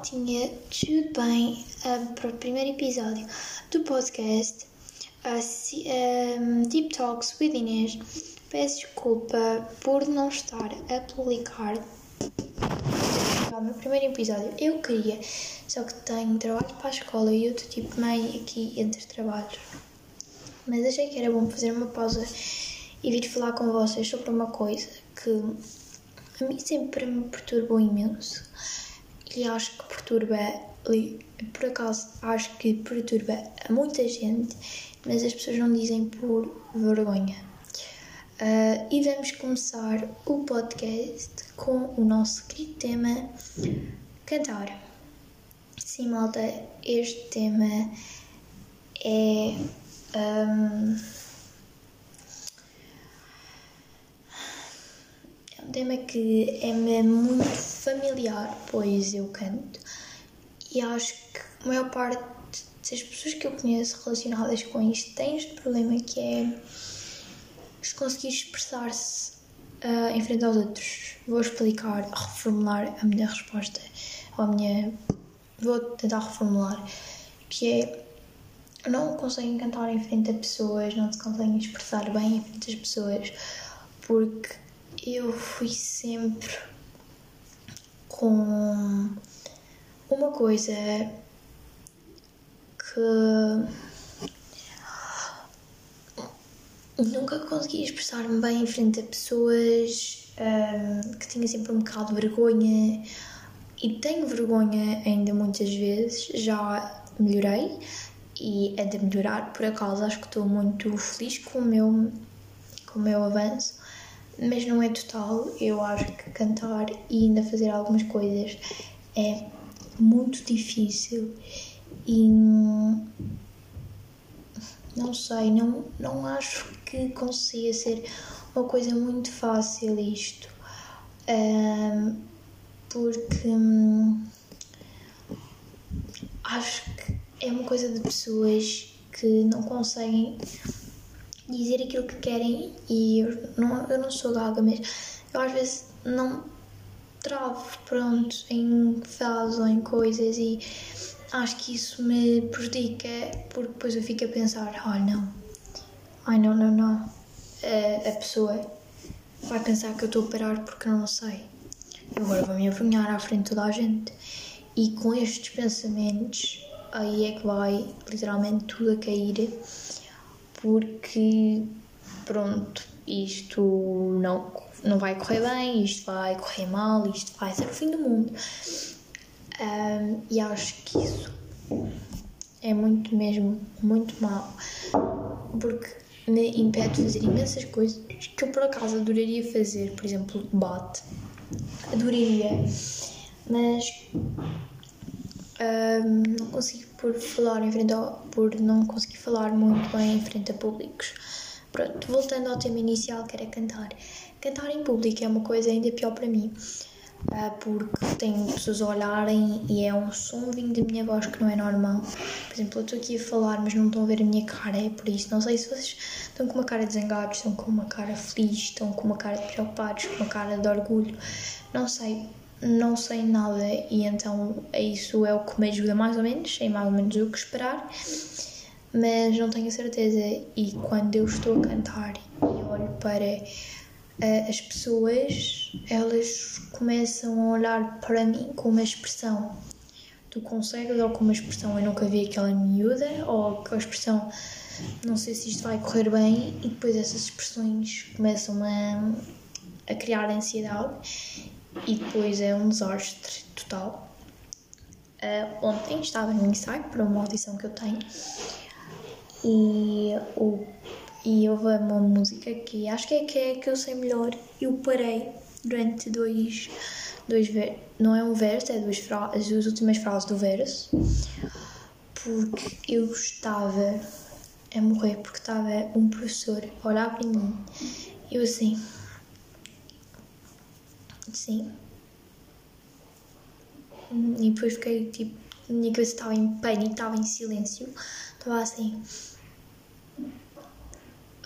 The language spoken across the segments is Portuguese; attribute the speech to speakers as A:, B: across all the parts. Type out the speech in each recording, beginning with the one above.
A: maltinha, tudo bem? Uh, para o primeiro episódio do podcast uh, Deep Talks with Inês. Peço desculpa por não estar a publicar o meu primeiro episódio. Eu queria, só que tenho trabalho para a escola e estou tipo meio aqui entre trabalhos. Mas achei que era bom fazer uma pausa e vir falar com vocês sobre uma coisa que a mim sempre me perturbou imenso e acho que perturba, por acaso, acho que perturba a muita gente, mas as pessoas não dizem por vergonha. Uh, e vamos começar o podcast com o nosso querido tema cantar. Sim, malta, este tema é. Um, um tema que é-me muito familiar, pois eu canto, e acho que a maior parte das pessoas que eu conheço relacionadas com isto têm este problema que é conseguir expressar-se uh, em frente aos outros. Vou explicar, reformular a minha resposta, ou a minha. Vou tentar reformular, que é não conseguem cantar em frente a pessoas, não se conseguem expressar bem em frente às pessoas, porque eu fui sempre com uma coisa que nunca consegui expressar-me bem em frente a pessoas, um, que tinha sempre um bocado de vergonha. E tenho vergonha ainda muitas vezes, já melhorei e é de melhorar, por acaso acho que estou muito feliz com o meu, com o meu avanço mas não é total. Eu acho que cantar e ainda fazer algumas coisas é muito difícil e não sei, não, não acho que consiga ser uma coisa muito fácil isto. Um, porque hum, acho que é uma coisa de pessoas que não conseguem dizer aquilo que querem e eu não, eu não sou mas eu às vezes não travo, pronto, em frases ou em coisas e acho que isso me prejudica porque depois eu fico a pensar, ai não, ai não, não, não, a, a pessoa vai pensar que eu estou a parar porque não sei. Agora vou me avergonhar à frente de toda a gente. E com estes pensamentos, aí é que vai literalmente tudo a cair porque pronto, isto não, não vai correr bem, isto vai correr mal, isto vai ser o fim do mundo. Um, e acho que isso é muito mesmo, muito mal, porque me impede de fazer imensas coisas que eu por acaso adoraria fazer, por exemplo, debate, adoraria, mas não consigo por falar em frente ao, por não conseguir falar muito bem em frente a públicos. Pronto, voltando ao tema inicial que era cantar. Cantar em público é uma coisa ainda pior para mim, uh, porque tenho pessoas a olharem e é um som vindo da minha voz que não é normal. Por exemplo, eu estou aqui a falar, mas não estão a ver a minha cara, é por isso. Não sei se vocês estão com uma cara de zangados, estão com uma cara feliz, estão com uma cara de preocupados, com uma cara de orgulho. Não sei, não sei nada e então isso é o que me ajuda mais ou menos, sei mais ou menos o que esperar, mas não tenho certeza. E quando eu estou a cantar e olho para uh, as pessoas, elas começam a olhar para mim com uma expressão. Tu consegues ou com uma expressão eu nunca vi aquela miúda ou com a expressão não sei se isto vai correr bem e depois essas expressões começam a, a criar ansiedade e depois é um desastre total. Uh, ontem estava no ensaio para uma audição que eu tenho e, o, e houve uma música que acho que é que, é que eu sei melhor. Eu parei durante dois, dois não é um verso, é duas, as duas últimas frases do verso, porque eu estava a morrer, porque estava um professor a olhar para mim eu assim Sim. E depois fiquei tipo. Minha cabeça estava em pânico, estava em silêncio. Estava assim.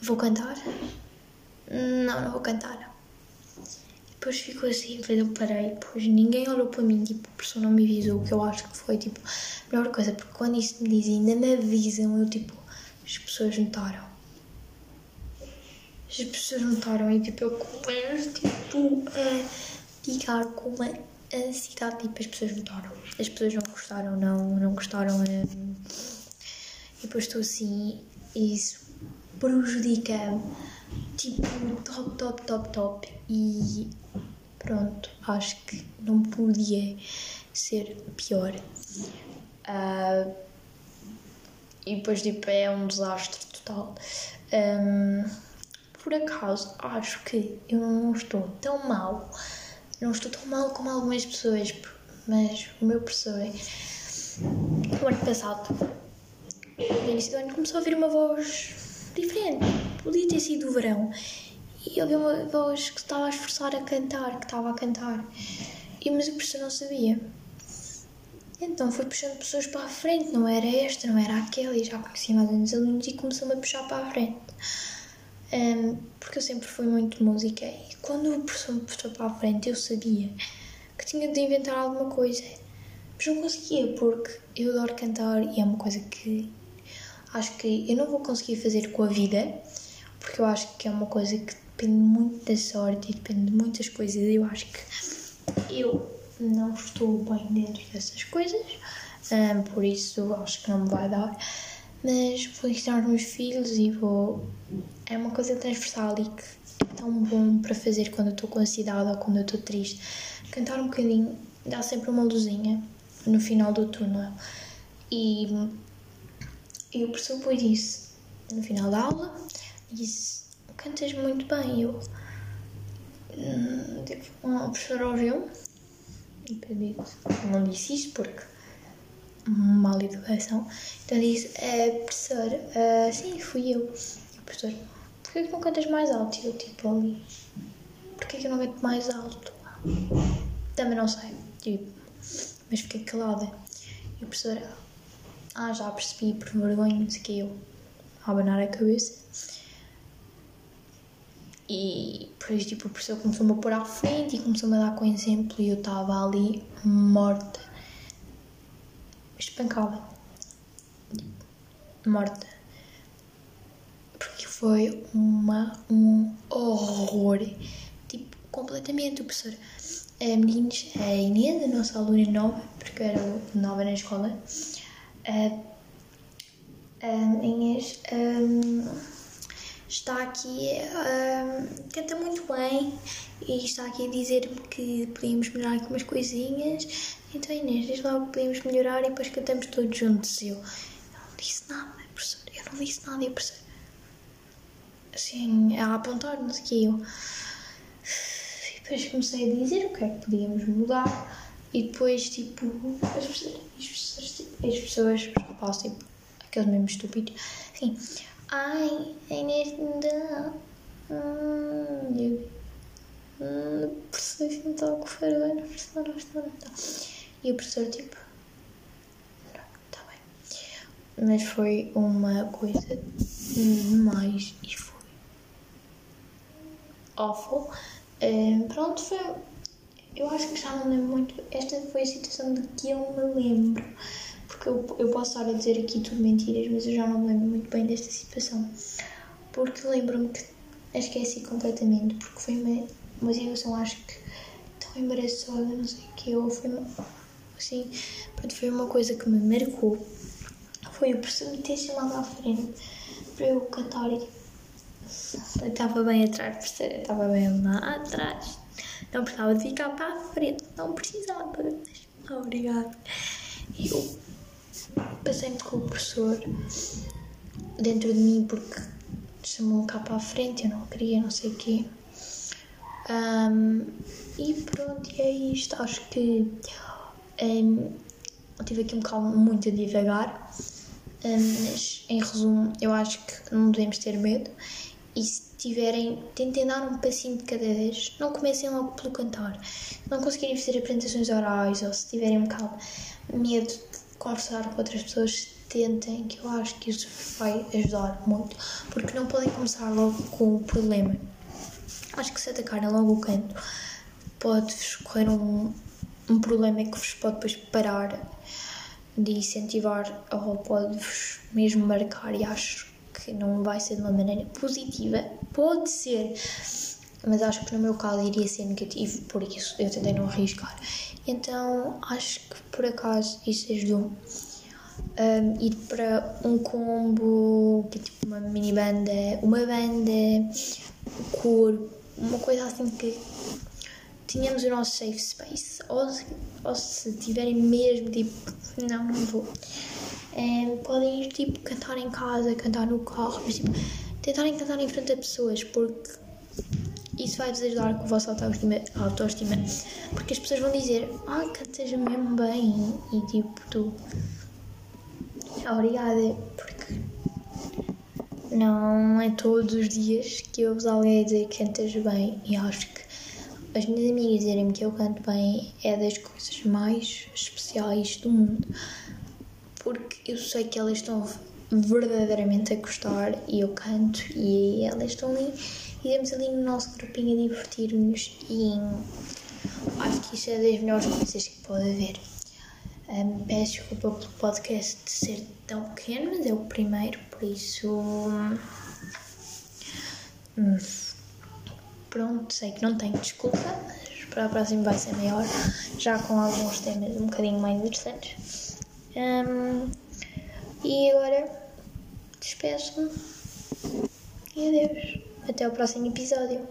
A: Vou cantar? Não, não vou cantar. depois ficou assim, depois eu parei, depois ninguém olhou para mim, tipo, a pessoa não me avisou, o que eu acho que foi, tipo, a melhor coisa, porque quando isso me dizem, ainda me avisam, eu, tipo, as pessoas notaram. As pessoas notaram e, tipo, eu começo, tipo, a ficar com uma ansiedade, tipo, as pessoas notaram. As pessoas não gostaram, não, não gostaram, um, e depois estou assim, e isso prejudica-me, tipo, top, top, top, top, e pronto, acho que não podia ser pior. Uh, e depois, tipo, é um desastre total. Um, por acaso, acho que eu não estou tão mal, não estou tão mal como algumas pessoas, mas o meu professor, no ano passado, no início do ano, começou a ouvir uma voz diferente. Podia ter sido o verão. E ouvi uma voz que estava a esforçar a cantar, que estava a cantar. E, mas o professor não sabia. Então foi puxando pessoas para a frente, não era esta, não era aquela, e já conhecia mais uns alunos e começou-me a puxar para a frente. Um, porque eu sempre fui muito música e quando o professor me puxou para a frente eu sabia que tinha de inventar alguma coisa, mas não conseguia porque eu adoro cantar e é uma coisa que acho que eu não vou conseguir fazer com a vida, porque eu acho que é uma coisa que depende muito da sorte e depende de muitas coisas. Eu acho que eu não estou bem dentro dessas coisas, um, por isso acho que não me vai dar. Mas vou ensinar os meus filhos e vou. É uma coisa transversal e que é tão bom para fazer quando eu estou com ansiedade ou quando eu estou triste. Cantar um bocadinho dá sempre uma luzinha no final do túnel. E e o professor depois disse, no final da aula, disse, cantas muito bem. Eu, hum, tipo, o professor ouviu e pedi não disse isto porque mal educação. Então disse, é, professor, uh, sim, fui eu. E o professor, porquê que não cantas mais alto? E eu, tipo, ali, porquê que eu não canto mais alto? Também não sei, tipo, mas fiquei calada. E o professor, ah, já percebi, por vergonha, não sei o que, eu a abanar a cabeça. E depois, tipo, o professor começou-me a pôr à frente e começou-me a dar com exemplo e eu estava ali morta, espancada, morta. Porque foi uma, um horror, tipo, completamente. O professor, a meninos, a Inês, a nossa aluna nova, porque era nova na escola, Uh, Inês um, está aqui, um, canta muito bem e está aqui a dizer-me que podíamos melhorar aqui umas coisinhas. Então, Inês, diz logo que podíamos melhorar e depois cantamos todos juntos. Eu, eu não disse nada, professor, eu não disse nada, e professor, assim, a apontar, não sei que, eu. E depois comecei a dizer o que é que podíamos mudar. E depois, tipo, as pessoas, as pessoas, tipo, tipo, aqueles mesmos estúpidos, assim, ai, a Inês me dá. Hum. Hum, o professor está a bem, o professor não está. E o professor, tipo, não, está bem. Mas foi uma coisa demais e foi awful. Um, pronto, foi eu acho que já não lembro muito. Esta foi a situação de que eu me lembro. Porque eu, eu posso estar a dizer aqui tudo mentiras, mas eu já não me lembro muito bem desta situação. Porque lembro-me que a esqueci completamente. Porque foi uma, uma situação, acho que tão embaraçosa, não sei o que. Eu foi uma, assim, foi uma coisa que me marcou. Foi o professor me ter chamado à frente para eu cantar e. Eu estava bem atrás, estava bem lá atrás não precisava de ficar para a frente, não precisava. Obrigada. Eu passei-me com o professor dentro de mim porque chamou cá para a frente, eu não queria, não sei o quê. Um, e pronto, e é isto. Acho que um, eu tive aqui um bocado muito a divagar, um, mas em resumo, eu acho que não devemos ter medo e se tiverem, tentem dar um passinho de cada vez, não comecem logo pelo cantar. Se não conseguirem fazer apresentações orais ou se tiverem um bocado medo conversar com outras pessoas, tentem, que eu acho que isso vai ajudar muito, porque não podem começar logo com o problema. Acho que se atacarem logo o canto, pode-vos correr um, um problema que vos pode depois parar de incentivar ou pode-vos mesmo marcar e acho que não vai ser de uma maneira positiva. Pode ser, mas acho que no meu caso iria ser negativo, por isso eu tentei não arriscar. Então acho que por acaso isso ajudou. Um, ir para um combo, que é tipo uma mini banda, uma banda, coro, uma coisa assim que tínhamos o nosso safe space. Ou, ou se tiverem mesmo tipo, não, não vou. Um, podem ir tipo cantar em casa, cantar no carro, mas tipo, tentarem cantar em frente a pessoas, porque isso vai-vos ajudar com a vossa autoestima, autoestima. Porque as pessoas vão dizer, ah, cantas mesmo bem. E tipo, tu. Obrigada, porque não é todos os dias que eu ouço alguém dizer que cantas bem. E acho que as minhas amigas dizerem-me que eu canto bem é das coisas mais especiais do mundo. Porque eu sei que elas estão verdadeiramente a gostar e eu canto e elas estão ali e estamos ali no nosso grupinho a divertir-nos e acho que isso é das melhores coisas que pode haver. Um, peço desculpa pelo podcast de ser tão pequeno, mas é o primeiro, por isso. Hum, pronto, sei que não tenho desculpa, mas para a próxima vai ser maior, já com alguns temas um bocadinho mais interessantes. Um, e agora despeço-me e adeus. Até o próximo episódio.